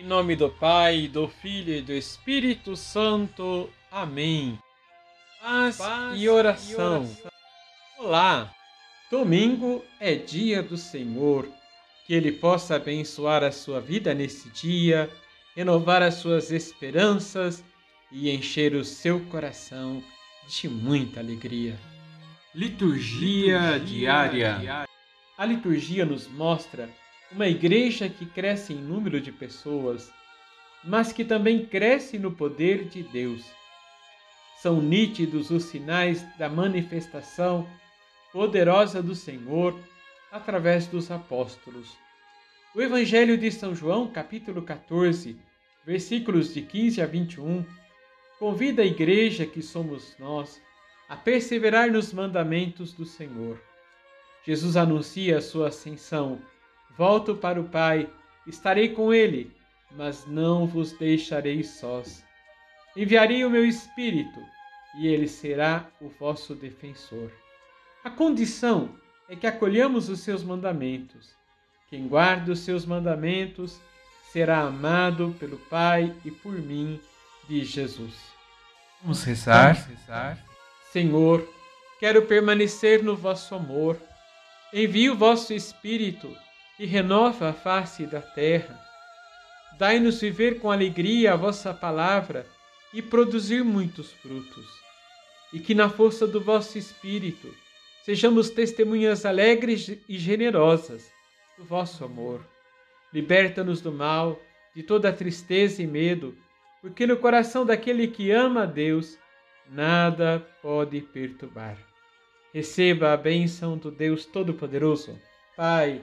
Em nome do Pai, do Filho e do Espírito Santo. Amém. Paz, Paz e, oração. e oração. Olá! Domingo é dia do Senhor. Que Ele possa abençoar a sua vida nesse dia, renovar as suas esperanças e encher o seu coração de muita alegria. Liturgia, liturgia diária. diária. A liturgia nos mostra uma igreja que cresce em número de pessoas, mas que também cresce no poder de Deus. São nítidos os sinais da manifestação poderosa do Senhor através dos apóstolos. O Evangelho de São João, capítulo 14, versículos de 15 a 21, convida a igreja que somos nós a perseverar nos mandamentos do Senhor. Jesus anuncia a sua ascensão Volto para o Pai, estarei com ele, mas não vos deixarei sós. Enviarei o meu Espírito, e ele será o vosso defensor. A condição é que acolhamos os seus mandamentos. Quem guarda os seus mandamentos será amado pelo Pai e por mim, diz Jesus. Vamos rezar. Vamos rezar. Senhor, quero permanecer no vosso amor. Envie o vosso Espírito e renova a face da terra. Dai-nos viver com alegria a vossa palavra e produzir muitos frutos. E que na força do vosso Espírito sejamos testemunhas alegres e generosas do vosso amor. Liberta-nos do mal, de toda tristeza e medo, porque no coração daquele que ama a Deus, nada pode perturbar. Receba a bênção do Deus Todo-Poderoso, Pai,